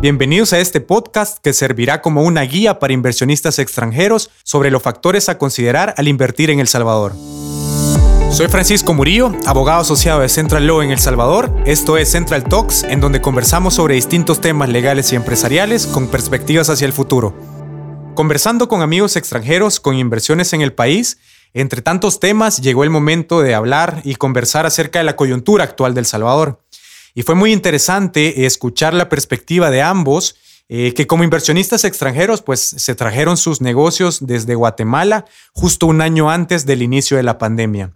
Bienvenidos a este podcast que servirá como una guía para inversionistas extranjeros sobre los factores a considerar al invertir en El Salvador. Soy Francisco Murillo, abogado asociado de Central Law en El Salvador. Esto es Central Talks, en donde conversamos sobre distintos temas legales y empresariales con perspectivas hacia el futuro. Conversando con amigos extranjeros con inversiones en el país, entre tantos temas llegó el momento de hablar y conversar acerca de la coyuntura actual del Salvador. Y fue muy interesante escuchar la perspectiva de ambos, eh, que como inversionistas extranjeros, pues se trajeron sus negocios desde Guatemala justo un año antes del inicio de la pandemia.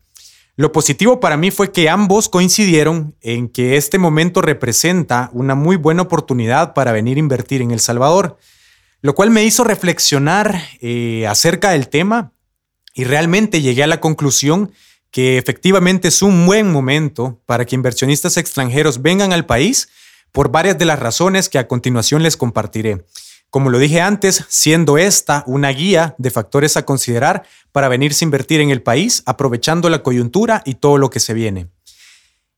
Lo positivo para mí fue que ambos coincidieron en que este momento representa una muy buena oportunidad para venir a invertir en El Salvador, lo cual me hizo reflexionar eh, acerca del tema y realmente llegué a la conclusión que efectivamente es un buen momento para que inversionistas extranjeros vengan al país por varias de las razones que a continuación les compartiré. Como lo dije antes, siendo esta una guía de factores a considerar para venirse a invertir en el país, aprovechando la coyuntura y todo lo que se viene.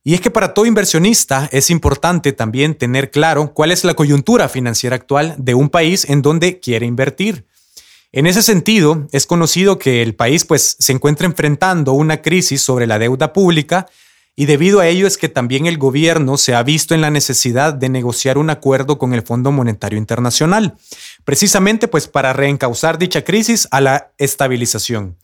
Y es que para todo inversionista es importante también tener claro cuál es la coyuntura financiera actual de un país en donde quiere invertir. En ese sentido, es conocido que el país pues, se encuentra enfrentando una crisis sobre la deuda pública y debido a ello es que también el gobierno se ha visto en la necesidad de negociar un acuerdo con el Fondo Monetario Internacional, precisamente pues para reencauzar dicha crisis a la estabilización.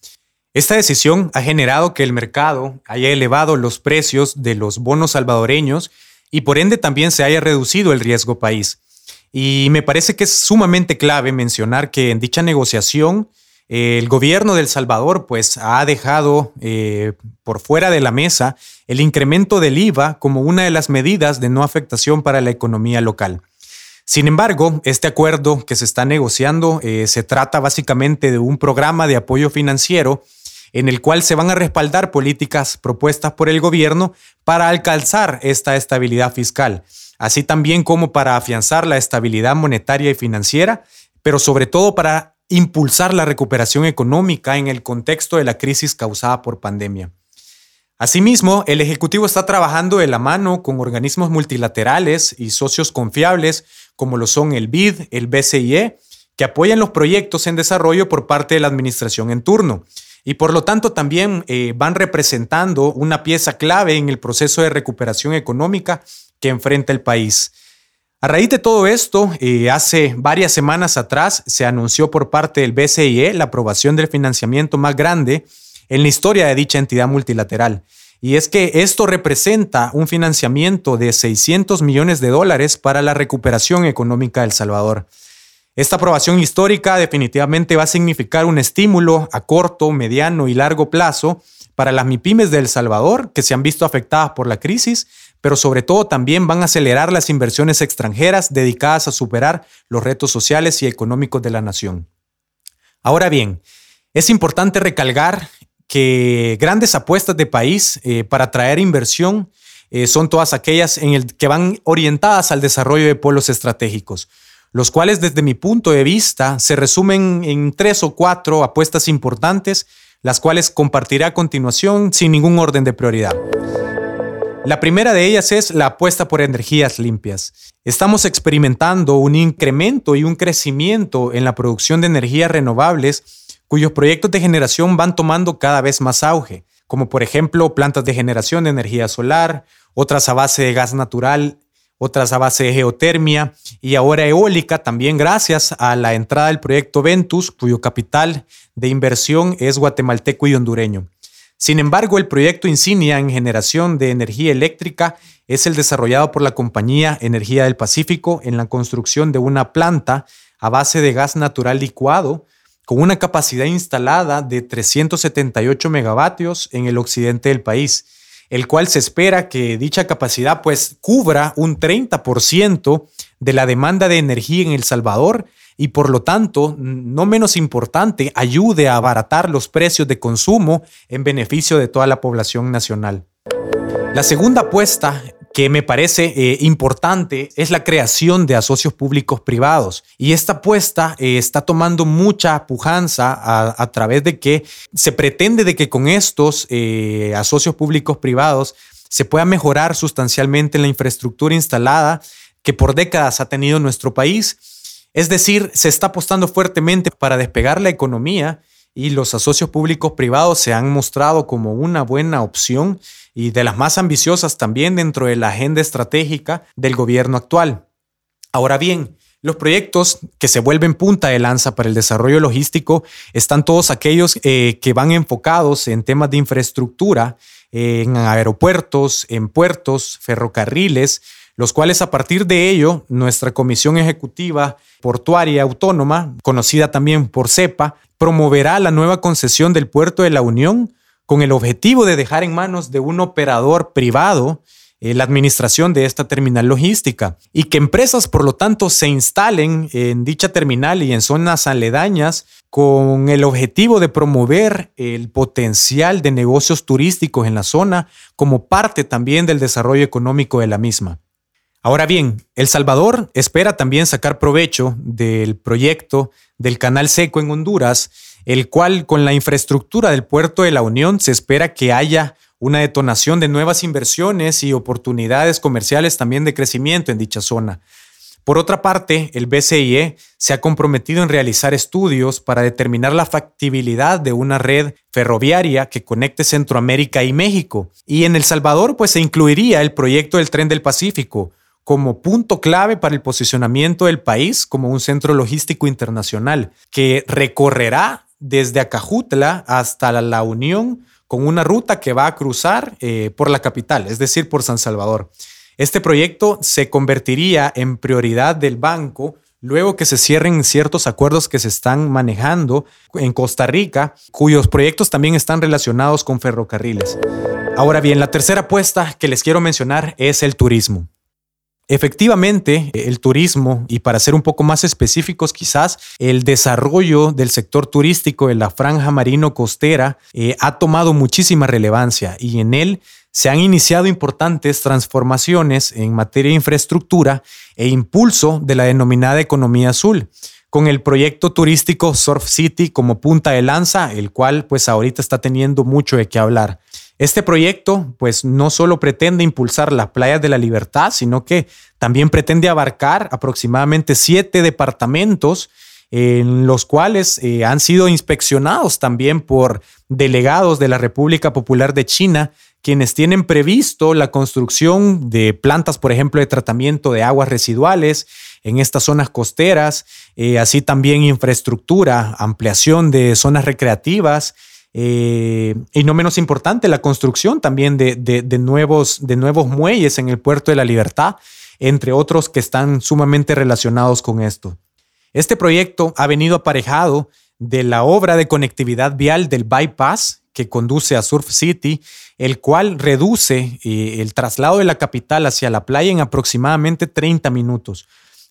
Esta decisión ha generado que el mercado haya elevado los precios de los bonos salvadoreños y por ende también se haya reducido el riesgo país. Y me parece que es sumamente clave mencionar que en dicha negociación el gobierno de El Salvador pues ha dejado eh, por fuera de la mesa el incremento del IVA como una de las medidas de no afectación para la economía local. Sin embargo, este acuerdo que se está negociando eh, se trata básicamente de un programa de apoyo financiero en el cual se van a respaldar políticas propuestas por el gobierno para alcanzar esta estabilidad fiscal, así también como para afianzar la estabilidad monetaria y financiera, pero sobre todo para impulsar la recuperación económica en el contexto de la crisis causada por pandemia. Asimismo, el Ejecutivo está trabajando de la mano con organismos multilaterales y socios confiables como lo son el BID, el BCIE, que apoyan los proyectos en desarrollo por parte de la administración en turno y por lo tanto también eh, van representando una pieza clave en el proceso de recuperación económica que enfrenta el país. A raíz de todo esto, eh, hace varias semanas atrás se anunció por parte del BCIE la aprobación del financiamiento más grande en la historia de dicha entidad multilateral. Y es que esto representa un financiamiento de 600 millones de dólares para la recuperación económica de El Salvador. Esta aprobación histórica definitivamente va a significar un estímulo a corto, mediano y largo plazo para las MIPIMES de El Salvador que se han visto afectadas por la crisis pero sobre todo también van a acelerar las inversiones extranjeras dedicadas a superar los retos sociales y económicos de la nación. Ahora bien, es importante recalcar que grandes apuestas de país eh, para atraer inversión eh, son todas aquellas en el que van orientadas al desarrollo de polos estratégicos, los cuales desde mi punto de vista se resumen en tres o cuatro apuestas importantes, las cuales compartiré a continuación sin ningún orden de prioridad. La primera de ellas es la apuesta por energías limpias. Estamos experimentando un incremento y un crecimiento en la producción de energías renovables cuyos proyectos de generación van tomando cada vez más auge, como por ejemplo plantas de generación de energía solar, otras a base de gas natural, otras a base de geotermia y ahora eólica también gracias a la entrada del proyecto Ventus, cuyo capital de inversión es guatemalteco y hondureño. Sin embargo, el proyecto insignia en generación de energía eléctrica es el desarrollado por la compañía Energía del Pacífico en la construcción de una planta a base de gas natural licuado con una capacidad instalada de 378 megavatios en el occidente del país, el cual se espera que dicha capacidad pues cubra un 30% de la demanda de energía en El Salvador y por lo tanto, no menos importante, ayude a abaratar los precios de consumo en beneficio de toda la población nacional. La segunda apuesta que me parece eh, importante es la creación de asocios públicos privados. Y esta apuesta eh, está tomando mucha pujanza a, través de que se pretende de que con estos eh, asocios públicos privados se pueda mejorar sustancialmente la infraestructura instalada que por décadas ha tenido nuestro país. Es decir, se está apostando fuertemente para despegar la economía y los asocios públicos privados se han mostrado como una buena opción y de las más ambiciosas también dentro de la agenda estratégica del gobierno actual. Ahora bien, los proyectos que se vuelven punta de lanza para el desarrollo logístico están todos aquellos eh, que van enfocados en temas de infraestructura, en aeropuertos, en puertos, ferrocarriles, los cuales a partir de ello nuestra Comisión Ejecutiva Portuaria Autónoma, conocida también por CEPA, promoverá la nueva concesión del puerto de la Unión con el objetivo de dejar en manos de un operador privado eh, la administración de esta terminal logística y que empresas, por lo tanto, se instalen en dicha terminal y en zonas aledañas con el objetivo de promover el potencial de negocios turísticos en la zona como parte también del desarrollo económico de la misma. Ahora bien, El Salvador espera también sacar provecho del proyecto del Canal Seco en Honduras, el cual con la infraestructura del puerto de la Unión se espera que haya una detonación de nuevas inversiones y oportunidades comerciales también de crecimiento en dicha zona. Por otra parte, el BCIE se ha comprometido en realizar estudios para determinar la factibilidad de una red ferroviaria que conecte Centroamérica y México. Y en El Salvador, pues se incluiría el proyecto del Tren del Pacífico, como punto clave para el posicionamiento del país como un centro logístico internacional que recorrerá desde Acajutla hasta la Unión con una ruta que va a cruzar eh, por la capital, es decir, por San Salvador. Este proyecto se convertiría en prioridad del banco luego que se cierren ciertos acuerdos que se están manejando en Costa Rica, cuyos proyectos también están relacionados con ferrocarriles. Ahora bien, la tercera apuesta que les quiero mencionar es el turismo. Efectivamente, el turismo, y para ser un poco más específicos quizás, el desarrollo del sector turístico de la franja marino costera eh, ha tomado muchísima relevancia y en él se han iniciado importantes transformaciones en materia de infraestructura e impulso de la denominada economía azul con el proyecto turístico Surf City como punta de lanza, el cual pues ahorita está teniendo mucho de qué hablar. Este proyecto, pues, no solo pretende impulsar las playas de la libertad, sino que también pretende abarcar aproximadamente siete departamentos en los cuales eh, han sido inspeccionados también por delegados de la República Popular de China, quienes tienen previsto la construcción de plantas, por ejemplo, de tratamiento de aguas residuales en estas zonas costeras, eh, así también infraestructura, ampliación de zonas recreativas eh, y no menos importante, la construcción también de, nuevos, de nuevos muelles en el puerto de la libertad, entre otros que están sumamente relacionados con esto. Este proyecto ha venido aparejado de la obra de conectividad vial del bypass que conduce a Surf City, el cual reduce eh, el traslado de la capital hacia la playa en aproximadamente 30 minutos.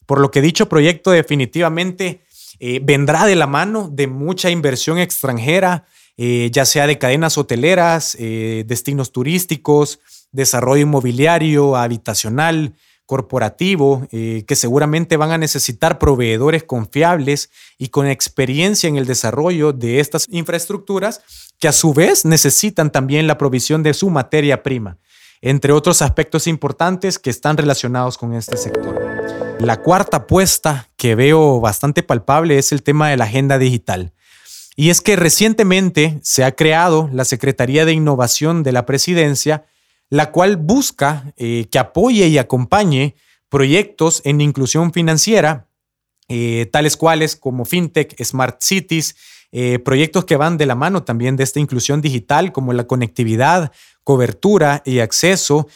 Por lo que dicho proyecto definitivamente eh, vendrá de la mano de mucha inversión extranjera, eh, ya sea de cadenas hoteleras, eh, destinos turísticos, desarrollo inmobiliario, habitacional, corporativo, eh, que seguramente van a necesitar proveedores confiables y con experiencia en el desarrollo de estas infraestructuras, que a su vez necesitan también la provisión de su materia prima, entre otros aspectos importantes que están relacionados con este sector. La cuarta apuesta que veo bastante palpable es el tema de la agenda digital. Y es que recientemente se ha creado la Secretaría de Innovación de la Presidencia, la cual busca eh, que apoye y acompañe proyectos en inclusión financiera, eh, tales cuales como FinTech, Smart Cities, eh, proyectos que van de la mano también de esta inclusión digital, como la conectividad, cobertura y acceso,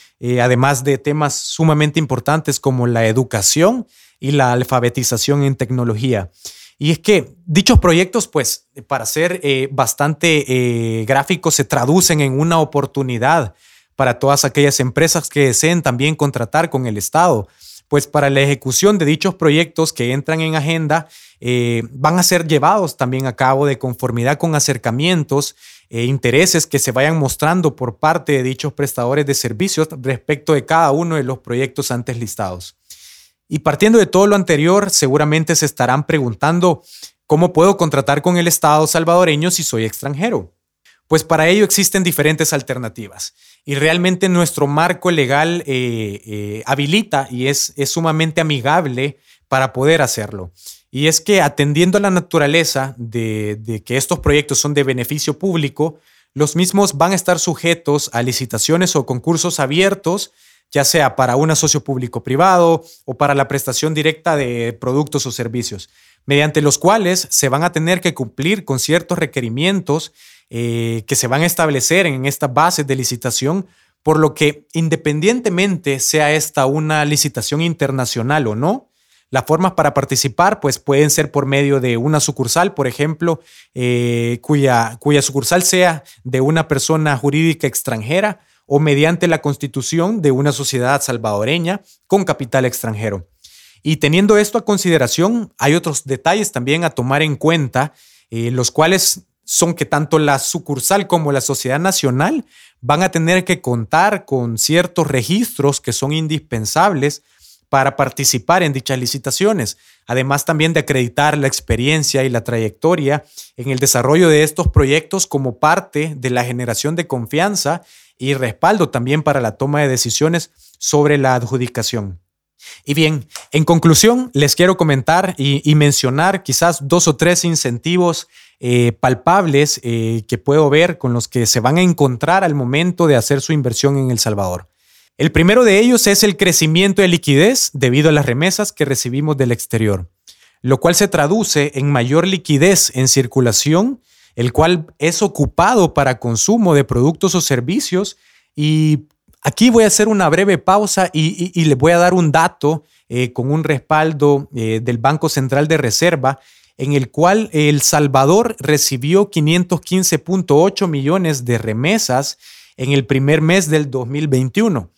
además de temas sumamente importantes como la educación y la alfabetización en tecnología. Y es que dichos proyectos, pues, para ser eh, bastante eh, gráficos, se traducen en una oportunidad para todas aquellas empresas que deseen también contratar con el Estado. Pues para la ejecución de dichos proyectos que entran en agenda, eh, van a ser llevados también a cabo de conformidad con acercamientos e intereses que se vayan mostrando por parte de dichos prestadores de servicios respecto de cada uno de los proyectos antes listados. Y partiendo de todo lo anterior, seguramente se estarán preguntando, ¿cómo puedo contratar con el Estado salvadoreño si soy extranjero? Pues para ello existen diferentes alternativas y realmente nuestro marco legal eh, eh, habilita y es, es sumamente amigable para poder hacerlo. Y es que atendiendo a la naturaleza de, de que estos proyectos son de beneficio público, los mismos van a estar sujetos a licitaciones o concursos abiertos, ya sea para un socio público-privado o para la prestación directa de productos o servicios, mediante los cuales se van a tener que cumplir con ciertos requerimientos eh, que se van a establecer en esta base de licitación, por lo que independientemente sea esta una licitación internacional o no, las formas para participar pues pueden ser por medio de una sucursal, por ejemplo, eh, cuya sucursal sea de una persona jurídica extranjera o mediante la constitución de una sociedad salvadoreña con capital extranjero. Y teniendo esto a consideración, hay otros detalles también a tomar en cuenta, eh, los cuales son que tanto la sucursal como la sociedad nacional van a tener que contar con ciertos registros que son indispensables para participar en dichas licitaciones, además también de acreditar la experiencia y la trayectoria en el desarrollo de estos proyectos como parte de la generación de confianza y respaldo también para la toma de decisiones sobre la adjudicación. Y bien, en conclusión, les quiero comentar y, mencionar quizás dos o tres incentivos eh, palpables eh, que puedo ver con los que se van a encontrar al momento de hacer su inversión en El Salvador. El primero de ellos es el crecimiento de liquidez debido a las remesas que recibimos del exterior, lo cual se traduce en mayor liquidez en circulación, el cual es ocupado para consumo de productos o servicios y Aquí voy a hacer una breve pausa y, y, les voy a dar un dato eh, con un respaldo eh, del Banco Central de Reserva en el cual El Salvador recibió 515.8 millones de remesas en el primer mes del 2021.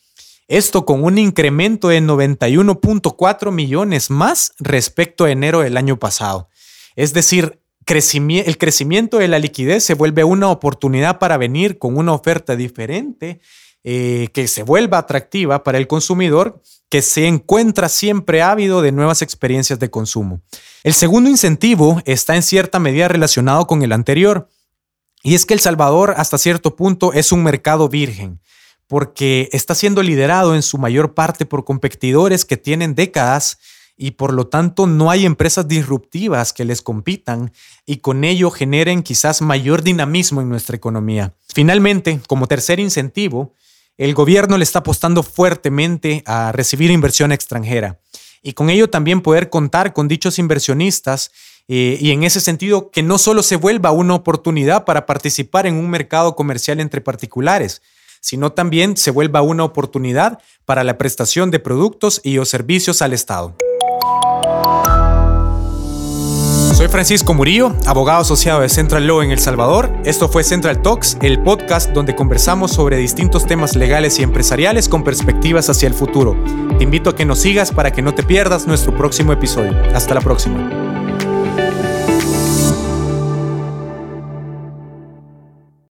Esto con un incremento de 91.4 millones más respecto a enero del año pasado. Es decir, el crecimiento de la liquidez se vuelve una oportunidad para venir con una oferta diferente eh, que se vuelva atractiva para el consumidor que se encuentra siempre ávido de nuevas experiencias de consumo. El segundo incentivo está en cierta medida relacionado con el anterior, y es que El Salvador hasta cierto punto es un mercado virgen, porque está siendo liderado en su mayor parte por competidores que tienen décadas y por lo tanto no hay empresas disruptivas que les compitan y con ello generen quizás mayor dinamismo en nuestra economía. Finalmente, como tercer incentivo, el gobierno le está apostando fuertemente a recibir inversión extranjera y con ello también poder contar con dichos inversionistas eh, y en ese sentido que no solo se vuelva una oportunidad para participar en un mercado comercial entre particulares, sino también se vuelva una oportunidad para la prestación de productos y o servicios al Estado. Soy Francisco Murillo, abogado asociado de Central Law en El Salvador. Esto fue Central Talks, el podcast donde conversamos sobre distintos temas legales y empresariales con perspectivas hacia el futuro. Te invito a que nos sigas para que no te pierdas nuestro próximo episodio. Hasta la próxima.